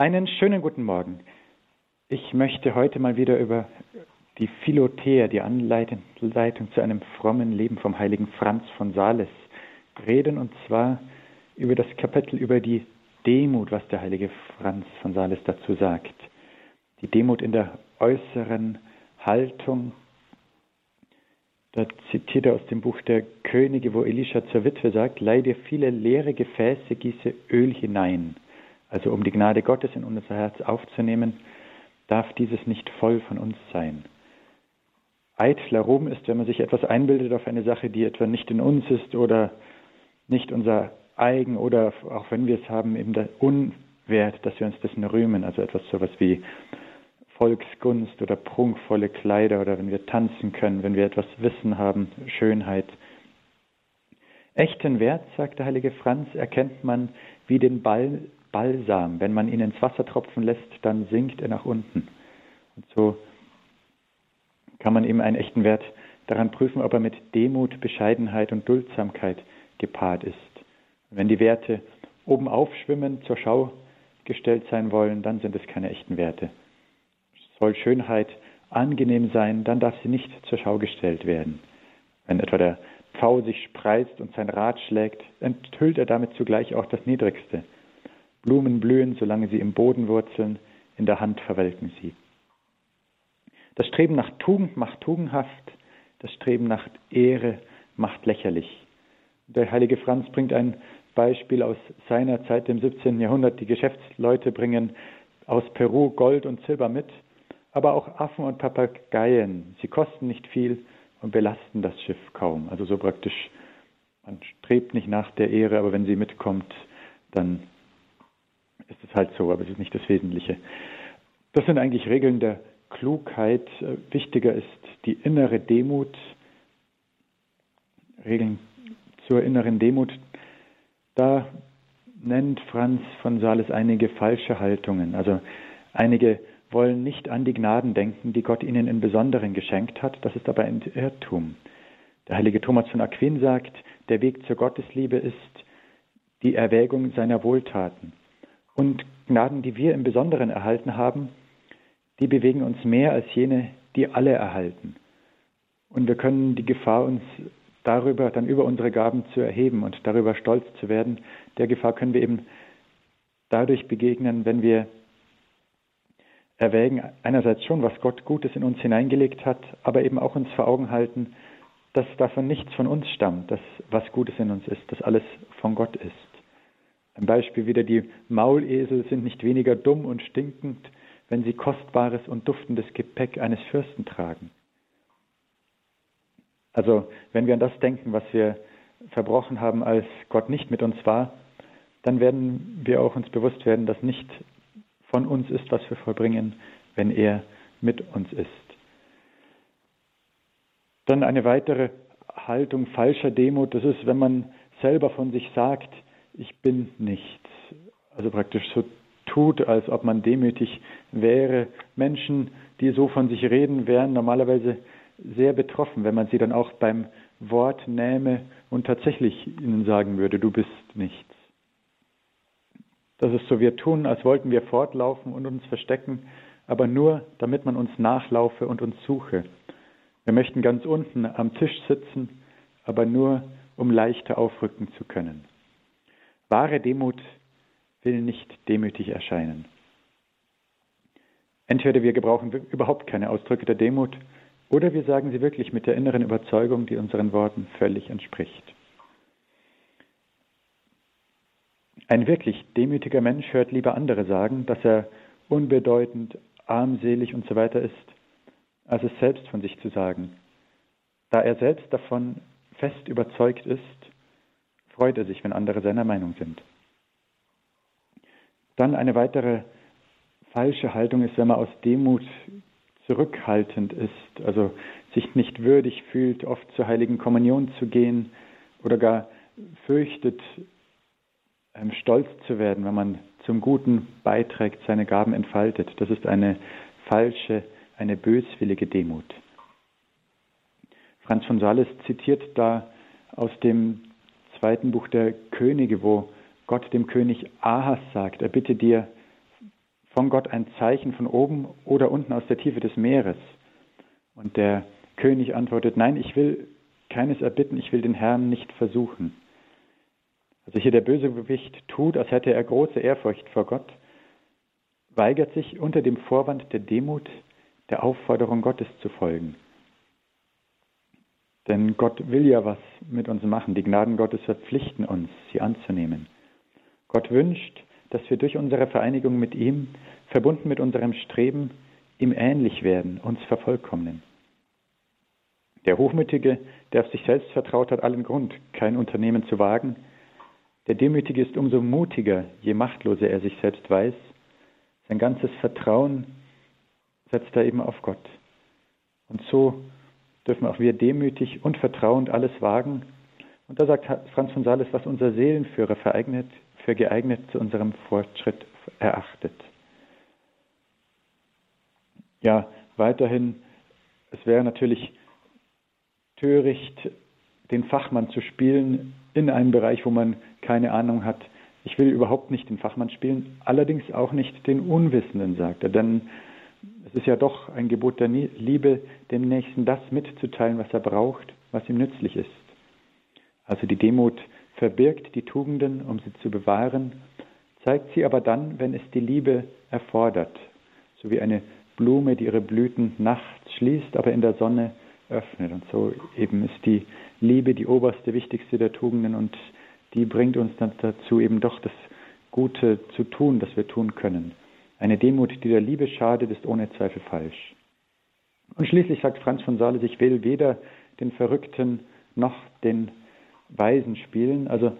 Einen schönen guten Morgen. Ich möchte heute mal wieder über die Philothea, die Anleitung zu einem frommen Leben vom heiligen Franz von Sales reden, und zwar über das Kapitel über die Demut, was der heilige Franz von Sales dazu sagt. Die Demut in der äußeren Haltung. Da zitiert er aus dem Buch der Könige, wo Elisha zur Witwe sagt, leih dir viele leere Gefäße, gieße Öl hinein. Also um die Gnade Gottes in unser Herz aufzunehmen, darf dieses nicht voll von uns sein. Eitler Ruhm ist, wenn man sich etwas einbildet auf eine Sache, die etwa nicht in uns ist oder nicht unser eigen oder auch wenn wir es haben, eben der Unwert, dass wir uns dessen rühmen, also etwas sowas wie Volksgunst oder prunkvolle Kleider oder wenn wir tanzen können, wenn wir etwas Wissen haben, Schönheit. Echten Wert, sagt der heilige Franz, erkennt man wie den Ball Balsam. Wenn man ihn ins Wasser tropfen lässt, dann sinkt er nach unten. Und so kann man eben einen echten Wert daran prüfen, ob er mit Demut, Bescheidenheit und Duldsamkeit gepaart ist. wenn die Werte oben aufschwimmen, zur Schau gestellt sein wollen, dann sind es keine echten Werte. Soll Schönheit angenehm sein, dann darf sie nicht zur Schau gestellt werden. Wenn etwa der Pfau sich spreizt und sein Rad schlägt, enthüllt er damit zugleich auch das Niedrigste. Blumen blühen, solange sie im Boden wurzeln, in der Hand verwelken sie. Das Streben nach Tugend macht tugendhaft, das Streben nach Ehre macht lächerlich. Der heilige Franz bringt ein Beispiel aus seiner Zeit im 17. Jahrhundert. Die Geschäftsleute bringen aus Peru Gold und Silber mit, aber auch Affen und Papageien. Sie kosten nicht viel und belasten das Schiff kaum. Also so praktisch, man strebt nicht nach der Ehre, aber wenn sie mitkommt, dann ist es halt so, aber es ist nicht das Wesentliche. Das sind eigentlich Regeln der Klugheit. Wichtiger ist die innere Demut. Regeln zur inneren Demut. Da nennt Franz von Sales einige falsche Haltungen. Also einige wollen nicht an die Gnaden denken, die Gott ihnen in Besonderen geschenkt hat. Das ist aber ein Irrtum. Der heilige Thomas von Aquin sagt, der Weg zur Gottesliebe ist die Erwägung seiner Wohltaten. Und Gnaden, die wir im Besonderen erhalten haben, die bewegen uns mehr als jene, die alle erhalten. Und wir können die Gefahr, uns darüber, dann über unsere Gaben zu erheben und darüber stolz zu werden, der Gefahr können wir eben dadurch begegnen, wenn wir erwägen, einerseits schon, was Gott Gutes in uns hineingelegt hat, aber eben auch uns vor Augen halten, dass davon nichts von uns stammt, dass was Gutes in uns ist, dass alles von Gott ist. Ein Beispiel wieder, die Maulesel sind nicht weniger dumm und stinkend, wenn sie kostbares und duftendes Gepäck eines Fürsten tragen. Also wenn wir an das denken, was wir verbrochen haben, als Gott nicht mit uns war, dann werden wir auch uns bewusst werden, dass nicht von uns ist, was wir vollbringen, wenn er mit uns ist. Dann eine weitere Haltung falscher Demut, das ist, wenn man selber von sich sagt, ich bin nichts. Also praktisch so tut, als ob man demütig wäre. Menschen, die so von sich reden, wären normalerweise sehr betroffen, wenn man sie dann auch beim Wort nähme und tatsächlich ihnen sagen würde, du bist nichts. Das ist so, wir tun, als wollten wir fortlaufen und uns verstecken, aber nur, damit man uns nachlaufe und uns suche. Wir möchten ganz unten am Tisch sitzen, aber nur, um leichter aufrücken zu können. Wahre Demut will nicht demütig erscheinen. Entweder wir gebrauchen überhaupt keine Ausdrücke der Demut oder wir sagen sie wirklich mit der inneren Überzeugung, die unseren Worten völlig entspricht. Ein wirklich demütiger Mensch hört lieber andere sagen, dass er unbedeutend, armselig und so weiter ist, als es selbst von sich zu sagen. Da er selbst davon fest überzeugt ist, freut er sich, wenn andere seiner Meinung sind. Dann eine weitere falsche Haltung ist, wenn man aus Demut zurückhaltend ist, also sich nicht würdig fühlt, oft zur heiligen Kommunion zu gehen oder gar fürchtet, ähm, stolz zu werden, wenn man zum Guten beiträgt, seine Gaben entfaltet. Das ist eine falsche, eine böswillige Demut. Franz von Sales zitiert da aus dem zweiten Buch der Könige, wo Gott dem König Ahas sagt, er bitte dir von Gott ein Zeichen von oben oder unten aus der Tiefe des Meeres? Und der König antwortet, nein, ich will keines erbitten, ich will den Herrn nicht versuchen. Also hier der Bösewicht tut, als hätte er große Ehrfurcht vor Gott, weigert sich unter dem Vorwand der Demut der Aufforderung Gottes zu folgen. Denn Gott will ja was mit uns machen. Die Gnaden Gottes verpflichten uns, sie anzunehmen. Gott wünscht, dass wir durch unsere Vereinigung mit ihm, verbunden mit unserem Streben, ihm ähnlich werden, uns vervollkommnen. Der Hochmütige, der auf sich selbst vertraut hat, allen Grund, kein Unternehmen zu wagen. Der Demütige ist umso mutiger, je machtloser er sich selbst weiß. Sein ganzes Vertrauen setzt er eben auf Gott. Und so dürfen auch wir demütig und vertrauend alles wagen. Und da sagt Franz von Sales, was unser Seelenführer vereignet, für geeignet zu unserem Fortschritt erachtet. Ja, weiterhin, es wäre natürlich töricht, den Fachmann zu spielen in einem Bereich, wo man keine Ahnung hat. Ich will überhaupt nicht den Fachmann spielen, allerdings auch nicht den Unwissenden, sagt er, denn es ist ja doch ein Gebot der Liebe, dem Nächsten das mitzuteilen, was er braucht, was ihm nützlich ist. Also die Demut verbirgt die Tugenden, um sie zu bewahren, zeigt sie aber dann, wenn es die Liebe erfordert, so wie eine Blume, die ihre Blüten nachts schließt, aber in der Sonne öffnet. Und so eben ist die Liebe die oberste, wichtigste der Tugenden und die bringt uns dann dazu, eben doch das Gute zu tun, das wir tun können. Eine Demut, die der Liebe schadet, ist ohne Zweifel falsch. Und schließlich sagt Franz von Sales, ich will weder den Verrückten noch den Weisen spielen. Also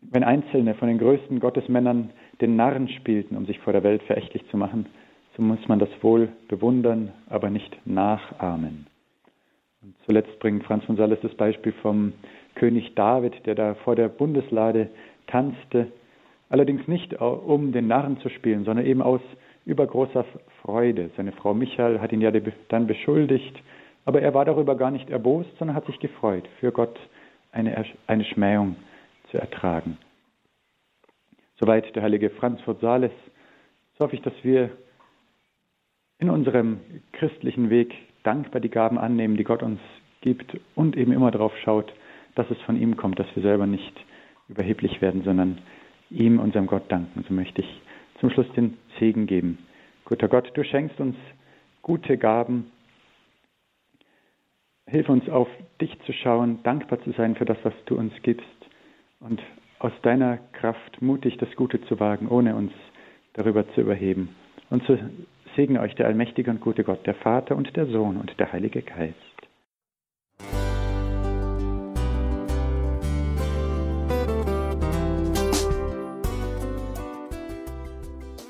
wenn Einzelne von den größten Gottesmännern den Narren spielten, um sich vor der Welt verächtlich zu machen, so muss man das wohl bewundern, aber nicht nachahmen. Und zuletzt bringt Franz von Sales das Beispiel vom König David, der da vor der Bundeslade tanzte, allerdings nicht um den Narren zu spielen, sondern eben aus übergroßer Freude. Seine Frau Michael hat ihn ja dann beschuldigt, aber er war darüber gar nicht erbost, sondern hat sich gefreut, für Gott eine, eine Schmähung zu ertragen. Soweit der heilige Franz von Sales. So hoffe ich, dass wir in unserem christlichen Weg dankbar die Gaben annehmen, die Gott uns gibt und eben immer darauf schaut, dass es von ihm kommt, dass wir selber nicht überheblich werden, sondern ihm, unserem Gott, danken. So möchte ich zum Schluss den Segen geben. Guter Gott, du schenkst uns gute Gaben. Hilf uns auf dich zu schauen, dankbar zu sein für das, was du uns gibst und aus deiner Kraft mutig das Gute zu wagen, ohne uns darüber zu überheben. Und so segne euch der allmächtige und gute Gott, der Vater und der Sohn und der Heilige Geist.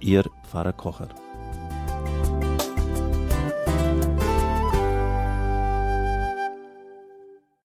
Ihr Pfarrer Kocher.